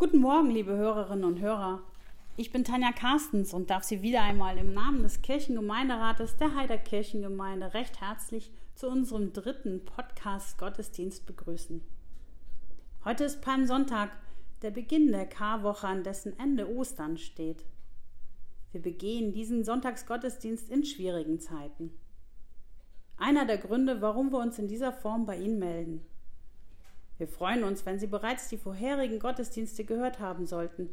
Guten Morgen, liebe Hörerinnen und Hörer. Ich bin Tanja Carstens und darf Sie wieder einmal im Namen des Kirchengemeinderates der Heider Kirchengemeinde recht herzlich zu unserem dritten Podcast Gottesdienst begrüßen. Heute ist Palmsonntag, der Beginn der Karwoche, an dessen Ende Ostern steht. Wir begehen diesen Sonntagsgottesdienst in schwierigen Zeiten. Einer der Gründe, warum wir uns in dieser Form bei Ihnen melden. Wir freuen uns, wenn Sie bereits die vorherigen Gottesdienste gehört haben sollten.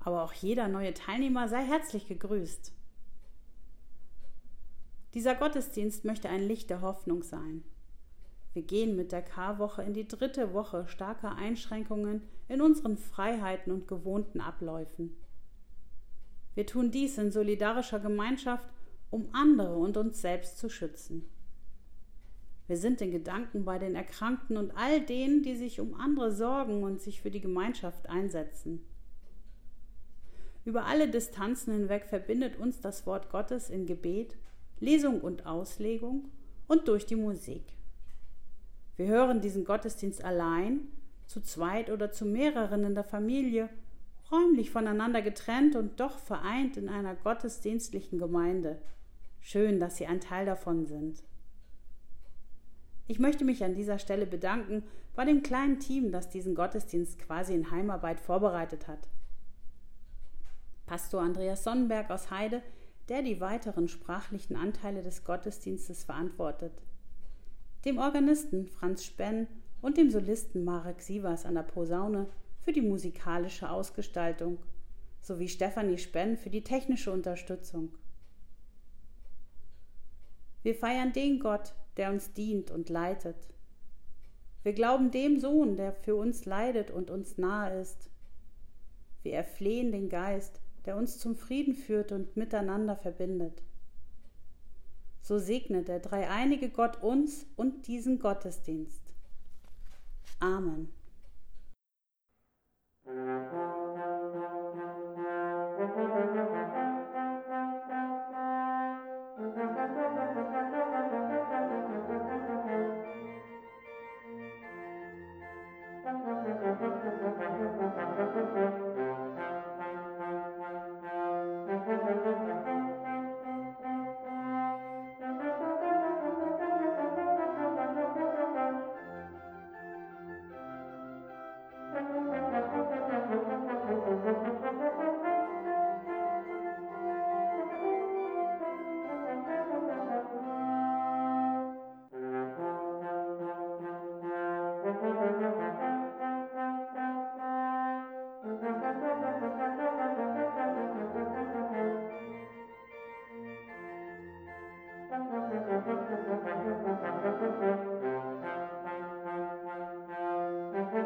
Aber auch jeder neue Teilnehmer sei herzlich gegrüßt. Dieser Gottesdienst möchte ein Licht der Hoffnung sein. Wir gehen mit der Karwoche in die dritte Woche starker Einschränkungen in unseren Freiheiten und gewohnten Abläufen. Wir tun dies in solidarischer Gemeinschaft, um andere und uns selbst zu schützen. Wir sind in Gedanken bei den Erkrankten und all denen, die sich um andere sorgen und sich für die Gemeinschaft einsetzen. Über alle Distanzen hinweg verbindet uns das Wort Gottes in Gebet, Lesung und Auslegung und durch die Musik. Wir hören diesen Gottesdienst allein, zu zweit oder zu mehreren in der Familie, räumlich voneinander getrennt und doch vereint in einer gottesdienstlichen Gemeinde. Schön, dass Sie ein Teil davon sind. Ich möchte mich an dieser Stelle bedanken bei dem kleinen Team, das diesen Gottesdienst quasi in Heimarbeit vorbereitet hat. Pastor Andreas Sonnenberg aus Heide, der die weiteren sprachlichen Anteile des Gottesdienstes verantwortet. Dem Organisten Franz Spenn und dem Solisten Marek Sievers an der Posaune für die musikalische Ausgestaltung sowie Stefanie Spenn für die technische Unterstützung. Wir feiern den Gott, der uns dient und leitet. Wir glauben dem Sohn, der für uns leidet und uns nahe ist. Wir erflehen den Geist, der uns zum Frieden führt und miteinander verbindet. So segnet der dreieinige Gott uns und diesen Gottesdienst. Amen.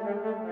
thank you.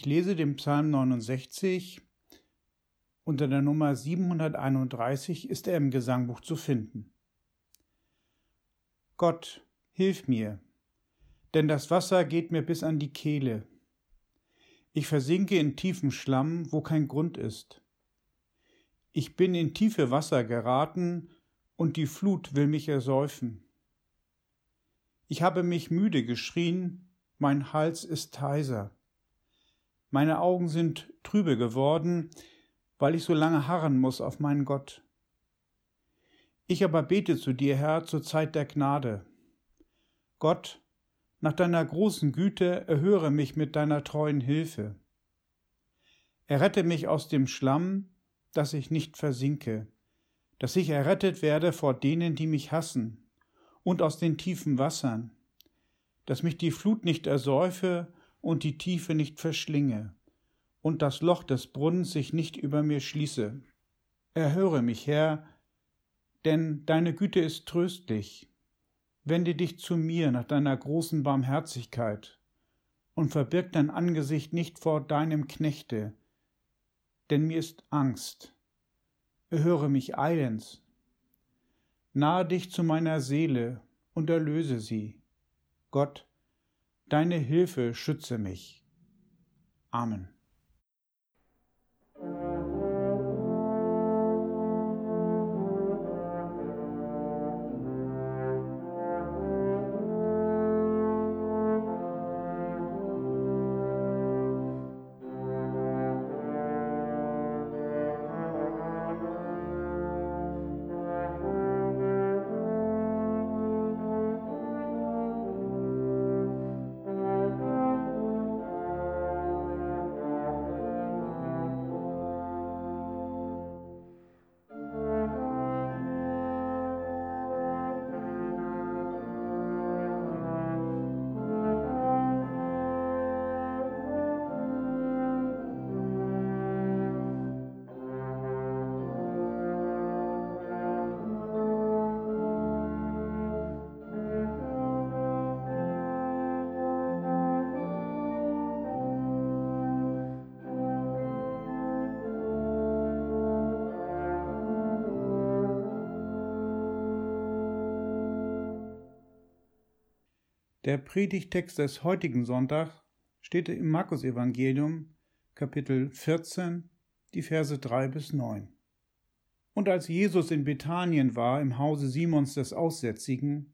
Ich lese den Psalm 69. Unter der Nummer 731 ist er im Gesangbuch zu finden. Gott, hilf mir, denn das Wasser geht mir bis an die Kehle. Ich versinke in tiefem Schlamm, wo kein Grund ist. Ich bin in tiefe Wasser geraten, und die Flut will mich ersäufen. Ich habe mich müde geschrien, mein Hals ist heiser. Meine Augen sind trübe geworden, weil ich so lange harren muss auf meinen Gott. Ich aber bete zu dir, Herr, zur Zeit der Gnade. Gott, nach deiner großen Güte erhöre mich mit deiner treuen Hilfe. Errette mich aus dem Schlamm, dass ich nicht versinke, dass ich errettet werde vor denen, die mich hassen, und aus den tiefen Wassern, dass mich die Flut nicht ersäufe und die Tiefe nicht verschlinge, und das Loch des Brunnens sich nicht über mir schließe. Erhöre mich, Herr, denn deine Güte ist tröstlich. Wende dich zu mir nach deiner großen Barmherzigkeit und verbirg dein Angesicht nicht vor deinem Knechte, denn mir ist Angst. Erhöre mich eilends. Nahe dich zu meiner Seele und erlöse sie. Gott, deine Hilfe schütze mich. Amen. Der Predigtext des heutigen Sonntags steht im Markus-Evangelium, Kapitel 14, die Verse 3 bis 9. Und als Jesus in Bethanien war, im Hause Simons des Aussätzigen,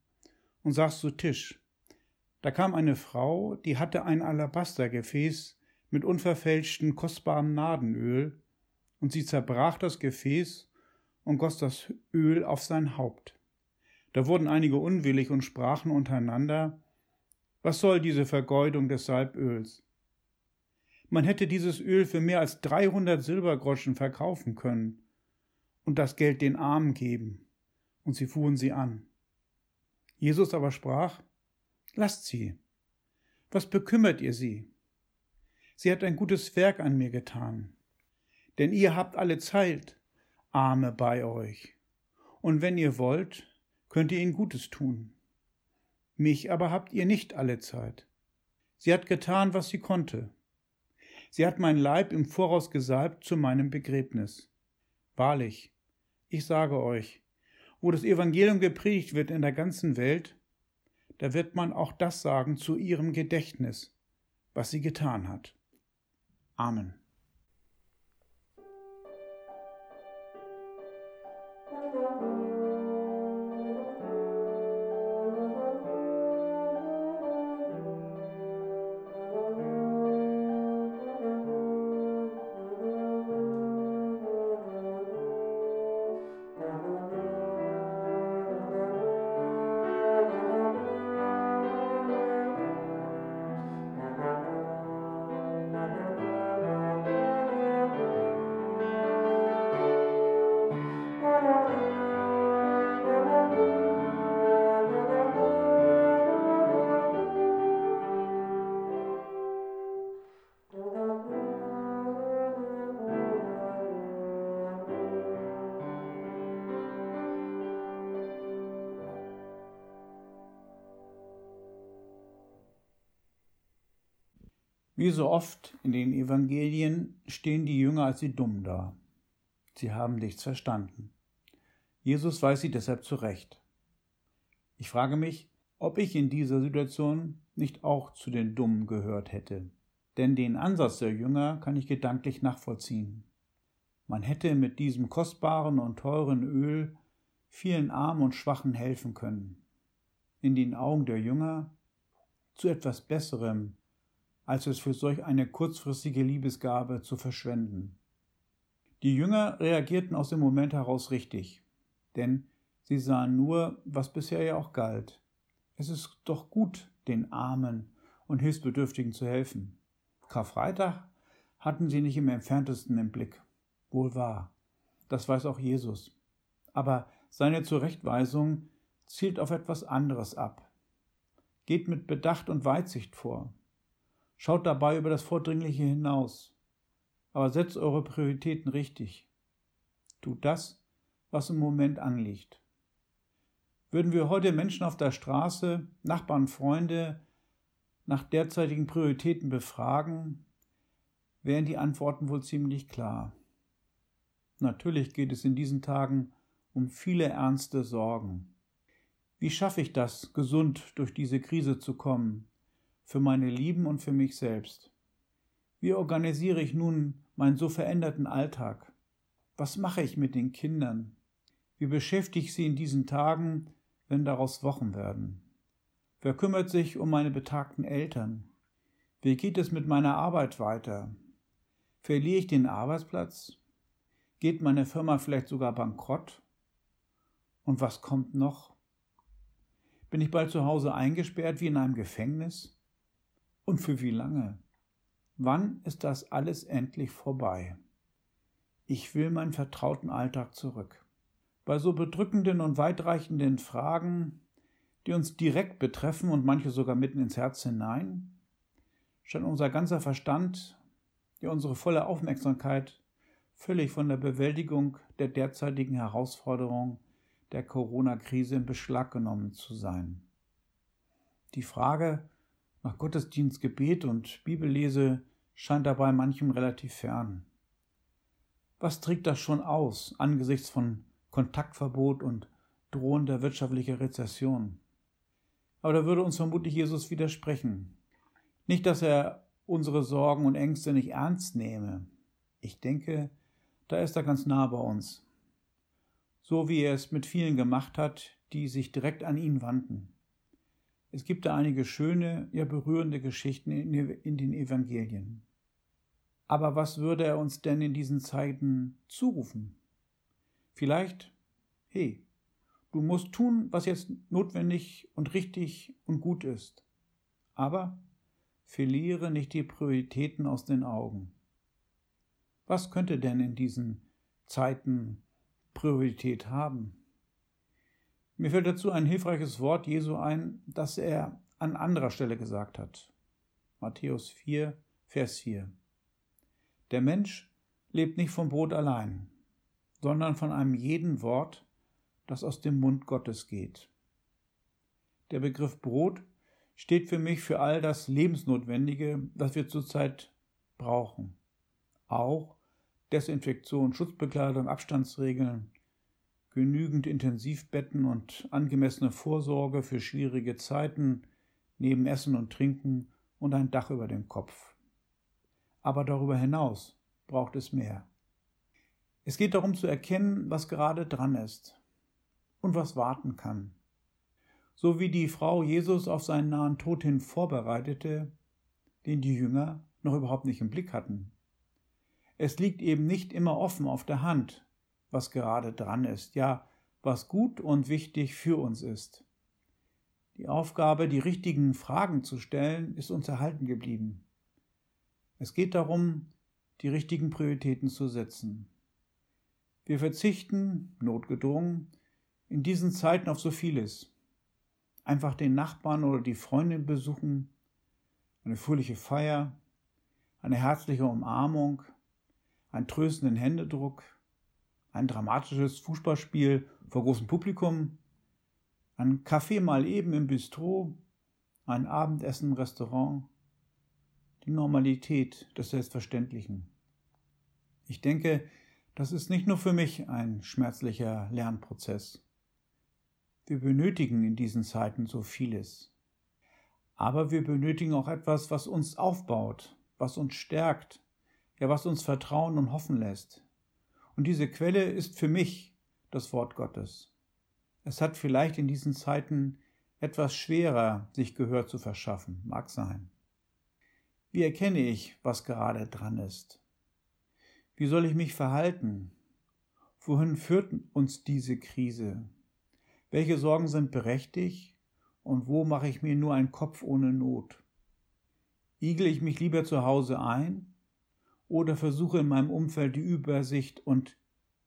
und saß zu Tisch, da kam eine Frau, die hatte ein Alabastergefäß mit unverfälschten kostbarem Nadenöl, und sie zerbrach das Gefäß und goss das Öl auf sein Haupt. Da wurden einige unwillig und sprachen untereinander, was soll diese Vergeudung des Salböls? Man hätte dieses Öl für mehr als 300 Silbergroschen verkaufen können und das Geld den Armen geben. Und sie fuhren sie an. Jesus aber sprach, Lasst sie. Was bekümmert ihr sie? Sie hat ein gutes Werk an mir getan. Denn ihr habt alle Zeit Arme bei euch. Und wenn ihr wollt, könnt ihr ihnen Gutes tun mich aber habt ihr nicht alle Zeit. Sie hat getan, was sie konnte. Sie hat mein Leib im Voraus gesalbt zu meinem Begräbnis. Wahrlich, ich sage euch, wo das Evangelium gepredigt wird in der ganzen Welt, da wird man auch das sagen zu ihrem Gedächtnis, was sie getan hat. Amen. Wie so oft in den Evangelien stehen die Jünger als die Dumm da. Sie haben nichts verstanden. Jesus weiß sie deshalb zurecht. Ich frage mich, ob ich in dieser Situation nicht auch zu den Dummen gehört hätte. Denn den Ansatz der Jünger kann ich gedanklich nachvollziehen. Man hätte mit diesem kostbaren und teuren Öl vielen Armen und Schwachen helfen können. In den Augen der Jünger zu etwas Besserem, als es für solch eine kurzfristige Liebesgabe zu verschwenden. Die Jünger reagierten aus dem Moment heraus richtig, denn sie sahen nur, was bisher ja auch galt. Es ist doch gut, den Armen und Hilfsbedürftigen zu helfen. Karfreitag hatten sie nicht im entferntesten im Blick. Wohl wahr. Das weiß auch Jesus. Aber seine Zurechtweisung zielt auf etwas anderes ab. Geht mit Bedacht und Weitsicht vor. Schaut dabei über das Vordringliche hinaus. Aber setzt eure Prioritäten richtig. Tut das, was im Moment anliegt. Würden wir heute Menschen auf der Straße, Nachbarn, Freunde nach derzeitigen Prioritäten befragen, wären die Antworten wohl ziemlich klar. Natürlich geht es in diesen Tagen um viele ernste Sorgen. Wie schaffe ich das, gesund durch diese Krise zu kommen, für meine Lieben und für mich selbst? Wie organisiere ich nun meinen so veränderten Alltag? Was mache ich mit den Kindern? Wie beschäftige ich sie in diesen Tagen, wenn daraus Wochen werden? Wer kümmert sich um meine betagten Eltern? Wie geht es mit meiner Arbeit weiter? Verliere ich den Arbeitsplatz? Geht meine Firma vielleicht sogar bankrott? Und was kommt noch? Bin ich bald zu Hause eingesperrt wie in einem Gefängnis? Und für wie lange? Wann ist das alles endlich vorbei? Ich will meinen vertrauten Alltag zurück. Bei so bedrückenden und weitreichenden Fragen, die uns direkt betreffen und manche sogar mitten ins Herz hinein, scheint unser ganzer Verstand, ja unsere volle Aufmerksamkeit völlig von der Bewältigung der derzeitigen Herausforderung der Corona-Krise in Beschlag genommen zu sein. Die Frage nach Gottesdienst, Gebet und Bibellese scheint dabei manchem relativ fern. Was trägt das schon aus angesichts von Kontaktverbot und drohender wirtschaftlicher Rezession. Aber da würde uns vermutlich Jesus widersprechen. Nicht, dass er unsere Sorgen und Ängste nicht ernst nehme. Ich denke, da ist er ganz nah bei uns. So wie er es mit vielen gemacht hat, die sich direkt an ihn wandten. Es gibt da einige schöne, ja berührende Geschichten in den Evangelien. Aber was würde er uns denn in diesen Zeiten zurufen? Vielleicht, hey, du musst tun, was jetzt notwendig und richtig und gut ist. Aber verliere nicht die Prioritäten aus den Augen. Was könnte denn in diesen Zeiten Priorität haben? Mir fällt dazu ein hilfreiches Wort Jesu ein, das er an anderer Stelle gesagt hat. Matthäus 4, Vers 4. Der Mensch lebt nicht vom Brot allein, sondern von einem jeden Wort, das aus dem Mund Gottes geht. Der Begriff Brot steht für mich für all das Lebensnotwendige, das wir zurzeit brauchen. Auch Desinfektion, Schutzbekleidung, Abstandsregeln, genügend Intensivbetten und angemessene Vorsorge für schwierige Zeiten neben Essen und Trinken und ein Dach über dem Kopf. Aber darüber hinaus braucht es mehr. Es geht darum zu erkennen, was gerade dran ist und was warten kann. So wie die Frau Jesus auf seinen nahen Tod hin vorbereitete, den die Jünger noch überhaupt nicht im Blick hatten. Es liegt eben nicht immer offen auf der Hand, was gerade dran ist, ja, was gut und wichtig für uns ist. Die Aufgabe, die richtigen Fragen zu stellen, ist uns erhalten geblieben. Es geht darum, die richtigen Prioritäten zu setzen. Wir verzichten, notgedrungen, in diesen Zeiten auf so vieles. Einfach den Nachbarn oder die Freundin besuchen, eine fröhliche Feier, eine herzliche Umarmung, einen tröstenden Händedruck, ein dramatisches Fußballspiel vor großem Publikum, ein Kaffee mal eben im Bistro, ein Abendessen im Restaurant, die Normalität des Selbstverständlichen. Ich denke, das ist nicht nur für mich ein schmerzlicher Lernprozess. Wir benötigen in diesen Zeiten so vieles. Aber wir benötigen auch etwas, was uns aufbaut, was uns stärkt, ja was uns vertrauen und hoffen lässt. Und diese Quelle ist für mich das Wort Gottes. Es hat vielleicht in diesen Zeiten etwas schwerer, sich Gehör zu verschaffen, mag sein. Wie erkenne ich, was gerade dran ist? Wie soll ich mich verhalten? Wohin führt uns diese Krise? Welche Sorgen sind berechtigt und wo mache ich mir nur einen Kopf ohne Not? Igel ich mich lieber zu Hause ein oder versuche in meinem Umfeld die Übersicht und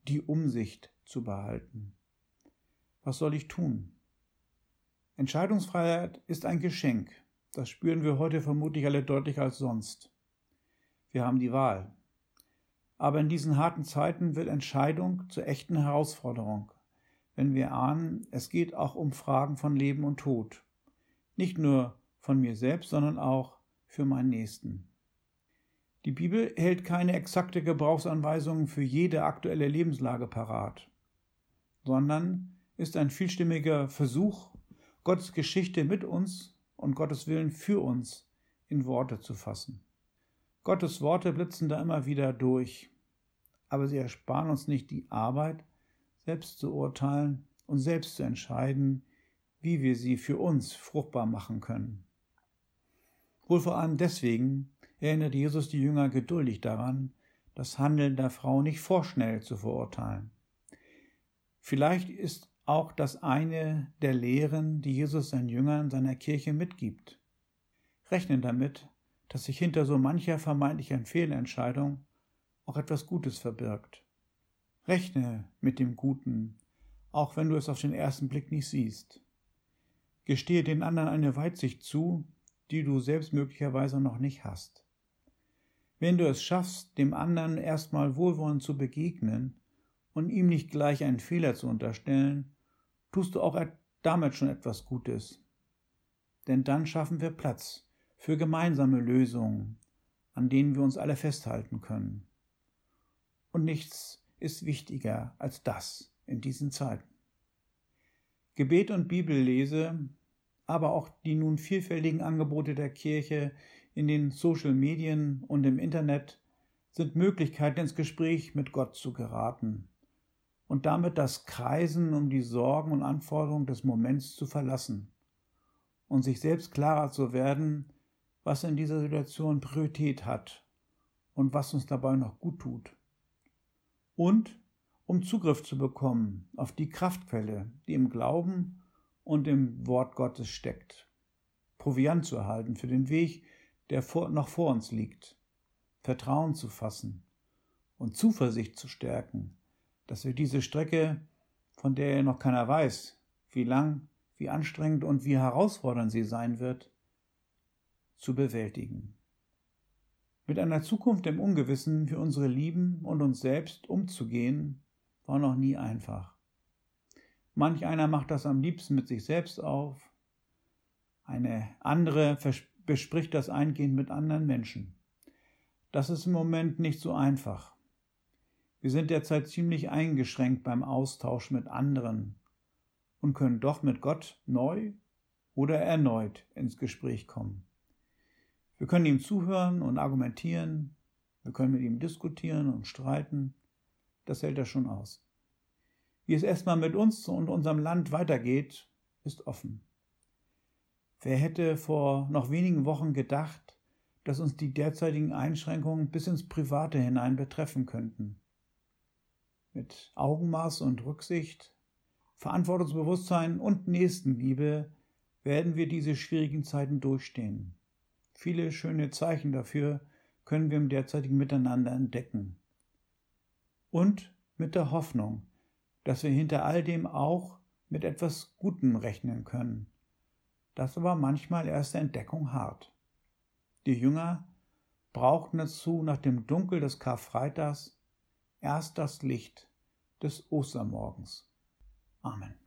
die Umsicht zu behalten? Was soll ich tun? Entscheidungsfreiheit ist ein Geschenk. Das spüren wir heute vermutlich alle deutlicher als sonst. Wir haben die Wahl. Aber in diesen harten Zeiten wird Entscheidung zur echten Herausforderung, wenn wir ahnen, es geht auch um Fragen von Leben und Tod. Nicht nur von mir selbst, sondern auch für meinen Nächsten. Die Bibel hält keine exakte Gebrauchsanweisung für jede aktuelle Lebenslage parat, sondern ist ein vielstimmiger Versuch, Gottes Geschichte mit uns und Gottes Willen für uns in Worte zu fassen. Gottes Worte blitzen da immer wieder durch, aber sie ersparen uns nicht die Arbeit, selbst zu urteilen und selbst zu entscheiden, wie wir sie für uns fruchtbar machen können. Wohl vor allem deswegen, erinnert Jesus die Jünger geduldig daran, das Handeln der Frau nicht vorschnell zu verurteilen. Vielleicht ist auch das eine der Lehren, die Jesus seinen Jüngern seiner Kirche mitgibt. Rechnen damit, dass sich hinter so mancher vermeintlichen Fehlentscheidung auch etwas Gutes verbirgt. Rechne mit dem Guten, auch wenn du es auf den ersten Blick nicht siehst. Gestehe den anderen eine Weitsicht zu, die du selbst möglicherweise noch nicht hast. Wenn du es schaffst, dem anderen erstmal wohlwollend zu begegnen und ihm nicht gleich einen Fehler zu unterstellen, tust du auch damit schon etwas Gutes. Denn dann schaffen wir Platz für gemeinsame Lösungen, an denen wir uns alle festhalten können. Und nichts ist wichtiger als das in diesen Zeiten. Gebet und Bibellese, aber auch die nun vielfältigen Angebote der Kirche in den Social Medien und im Internet sind Möglichkeiten ins Gespräch mit Gott zu geraten und damit das Kreisen um die Sorgen und Anforderungen des Moments zu verlassen und sich selbst klarer zu werden, was in dieser Situation Priorität hat und was uns dabei noch gut tut. Und um Zugriff zu bekommen auf die Kraftquelle, die im Glauben und im Wort Gottes steckt. Proviant zu erhalten für den Weg, der vor, noch vor uns liegt, Vertrauen zu fassen und Zuversicht zu stärken, dass wir diese Strecke, von der noch keiner weiß, wie lang, wie anstrengend und wie herausfordernd sie sein wird, zu bewältigen. Mit einer Zukunft im Ungewissen für unsere Lieben und uns selbst umzugehen, war noch nie einfach. Manch einer macht das am liebsten mit sich selbst auf, eine andere bespricht das eingehend mit anderen Menschen. Das ist im Moment nicht so einfach. Wir sind derzeit ziemlich eingeschränkt beim Austausch mit anderen und können doch mit Gott neu oder erneut ins Gespräch kommen. Wir können ihm zuhören und argumentieren, wir können mit ihm diskutieren und streiten, das hält er schon aus. Wie es erstmal mit uns und unserem Land weitergeht, ist offen. Wer hätte vor noch wenigen Wochen gedacht, dass uns die derzeitigen Einschränkungen bis ins Private hinein betreffen könnten? Mit Augenmaß und Rücksicht, Verantwortungsbewusstsein und Nächstenliebe werden wir diese schwierigen Zeiten durchstehen. Viele schöne Zeichen dafür können wir im derzeitigen Miteinander entdecken. Und mit der Hoffnung, dass wir hinter all dem auch mit etwas Gutem rechnen können das war manchmal erst der Entdeckung hart. Die Jünger brauchten dazu nach dem Dunkel des Karfreitags erst das Licht des Ostermorgens. Amen.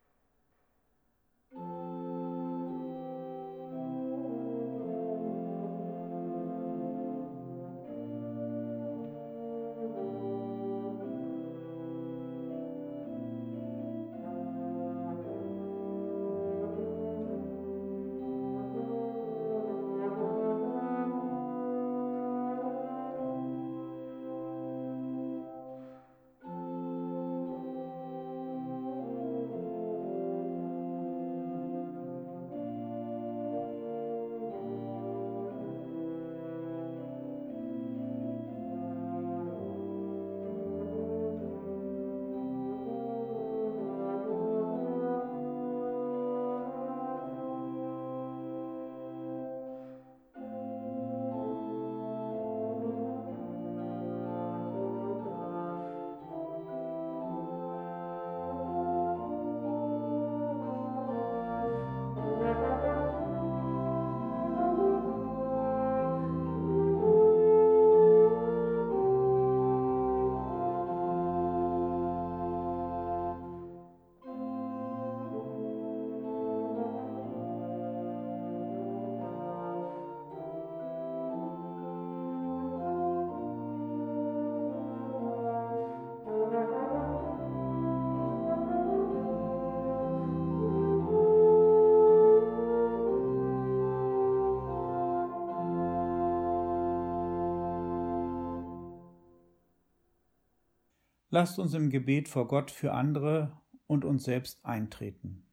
Lasst uns im Gebet vor Gott für andere und uns selbst eintreten.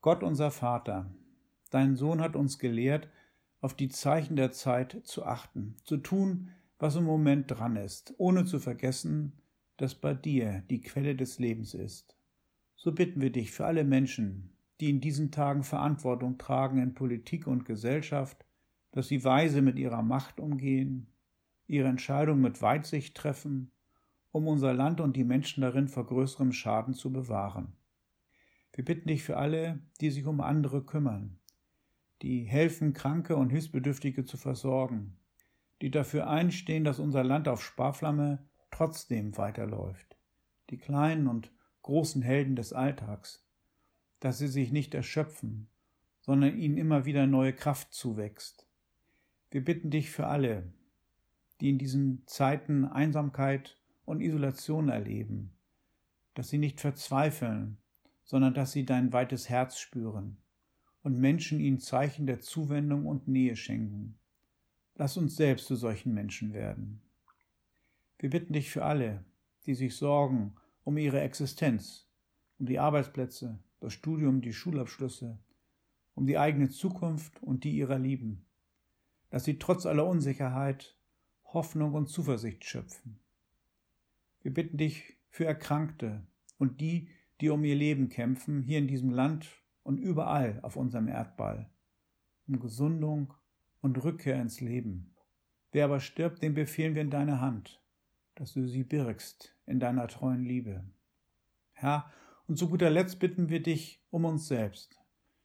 Gott unser Vater, dein Sohn hat uns gelehrt, auf die Zeichen der Zeit zu achten, zu tun, was im Moment dran ist, ohne zu vergessen, dass bei dir die Quelle des Lebens ist. So bitten wir dich für alle Menschen, die in diesen Tagen Verantwortung tragen in Politik und Gesellschaft, dass sie weise mit ihrer Macht umgehen, ihre Entscheidung mit Weitsicht treffen, um unser Land und die Menschen darin vor größerem Schaden zu bewahren. Wir bitten dich für alle, die sich um andere kümmern, die helfen, Kranke und Hilfsbedürftige zu versorgen, die dafür einstehen, dass unser Land auf Sparflamme trotzdem weiterläuft, die kleinen und großen Helden des Alltags, dass sie sich nicht erschöpfen, sondern ihnen immer wieder neue Kraft zuwächst. Wir bitten dich für alle, die in diesen Zeiten Einsamkeit und Isolation erleben, dass sie nicht verzweifeln, sondern dass sie dein weites Herz spüren und Menschen ihnen Zeichen der Zuwendung und Nähe schenken. Lass uns selbst zu solchen Menschen werden. Wir bitten dich für alle, die sich sorgen um ihre Existenz, um die Arbeitsplätze, das Studium, die Schulabschlüsse, um die eigene Zukunft und die ihrer Lieben, dass sie trotz aller Unsicherheit Hoffnung und Zuversicht schöpfen. Wir bitten dich für Erkrankte und die, die um ihr Leben kämpfen, hier in diesem Land und überall auf unserem Erdball, um Gesundung und Rückkehr ins Leben. Wer aber stirbt, den befehlen wir in deine Hand, dass du sie birgst in deiner treuen Liebe. Herr, und zu guter Letzt bitten wir dich um uns selbst.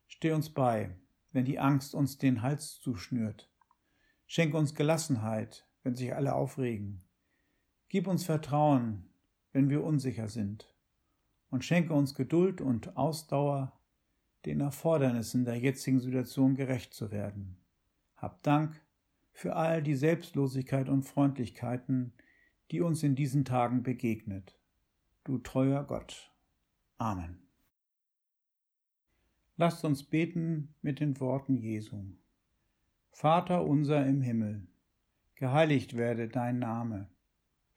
Steh uns bei, wenn die Angst uns den Hals zuschnürt. Schenke uns Gelassenheit, wenn sich alle aufregen. Gib uns Vertrauen, wenn wir unsicher sind. Und schenke uns Geduld und Ausdauer, den Erfordernissen der jetzigen Situation gerecht zu werden. Hab Dank für all die Selbstlosigkeit und Freundlichkeiten, die uns in diesen Tagen begegnet. Du treuer Gott. Amen. Lasst uns beten mit den Worten Jesu. Vater unser im Himmel, geheiligt werde dein Name,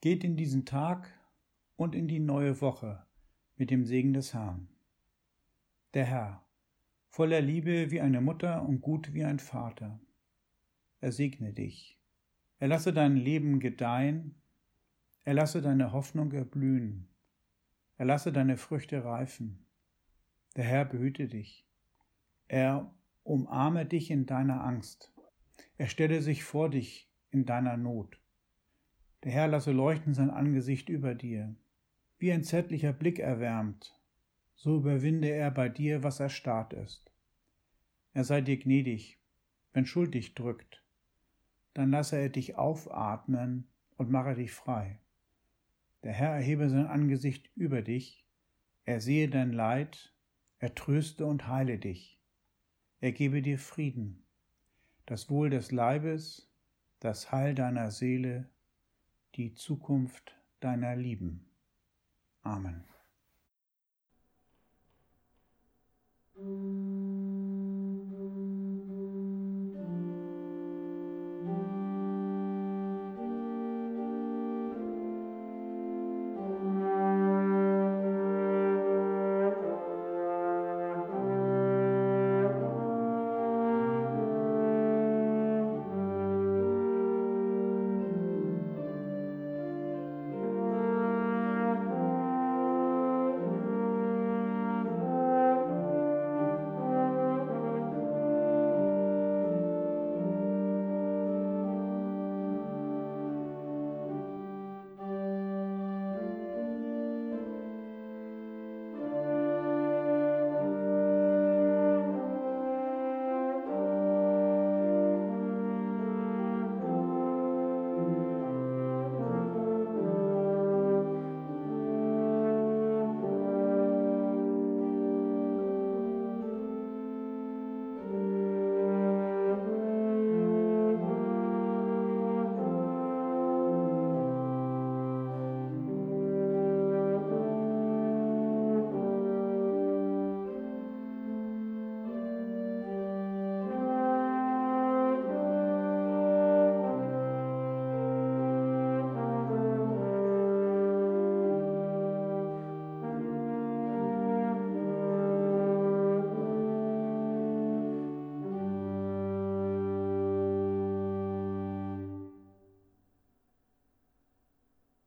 Geht in diesen Tag und in die neue Woche mit dem Segen des Herrn. Der Herr, voller Liebe wie eine Mutter und gut wie ein Vater, er segne dich. Er lasse dein Leben gedeihen er lasse deine Hoffnung erblühen. Er lasse deine Früchte reifen. Der Herr behüte dich. Er umarme dich in deiner Angst. Er stelle sich vor dich in deiner Not. Der Herr lasse leuchten sein Angesicht über dir. Wie ein zärtlicher Blick erwärmt, so überwinde er bei dir, was erstarrt ist. Er sei dir gnädig, wenn Schuld dich drückt, dann lasse er dich aufatmen und mache dich frei. Der Herr erhebe sein Angesicht über dich, er sehe dein Leid, er tröste und heile dich. Er gebe dir Frieden, das Wohl des Leibes, das Heil deiner Seele, die Zukunft deiner Lieben. Amen.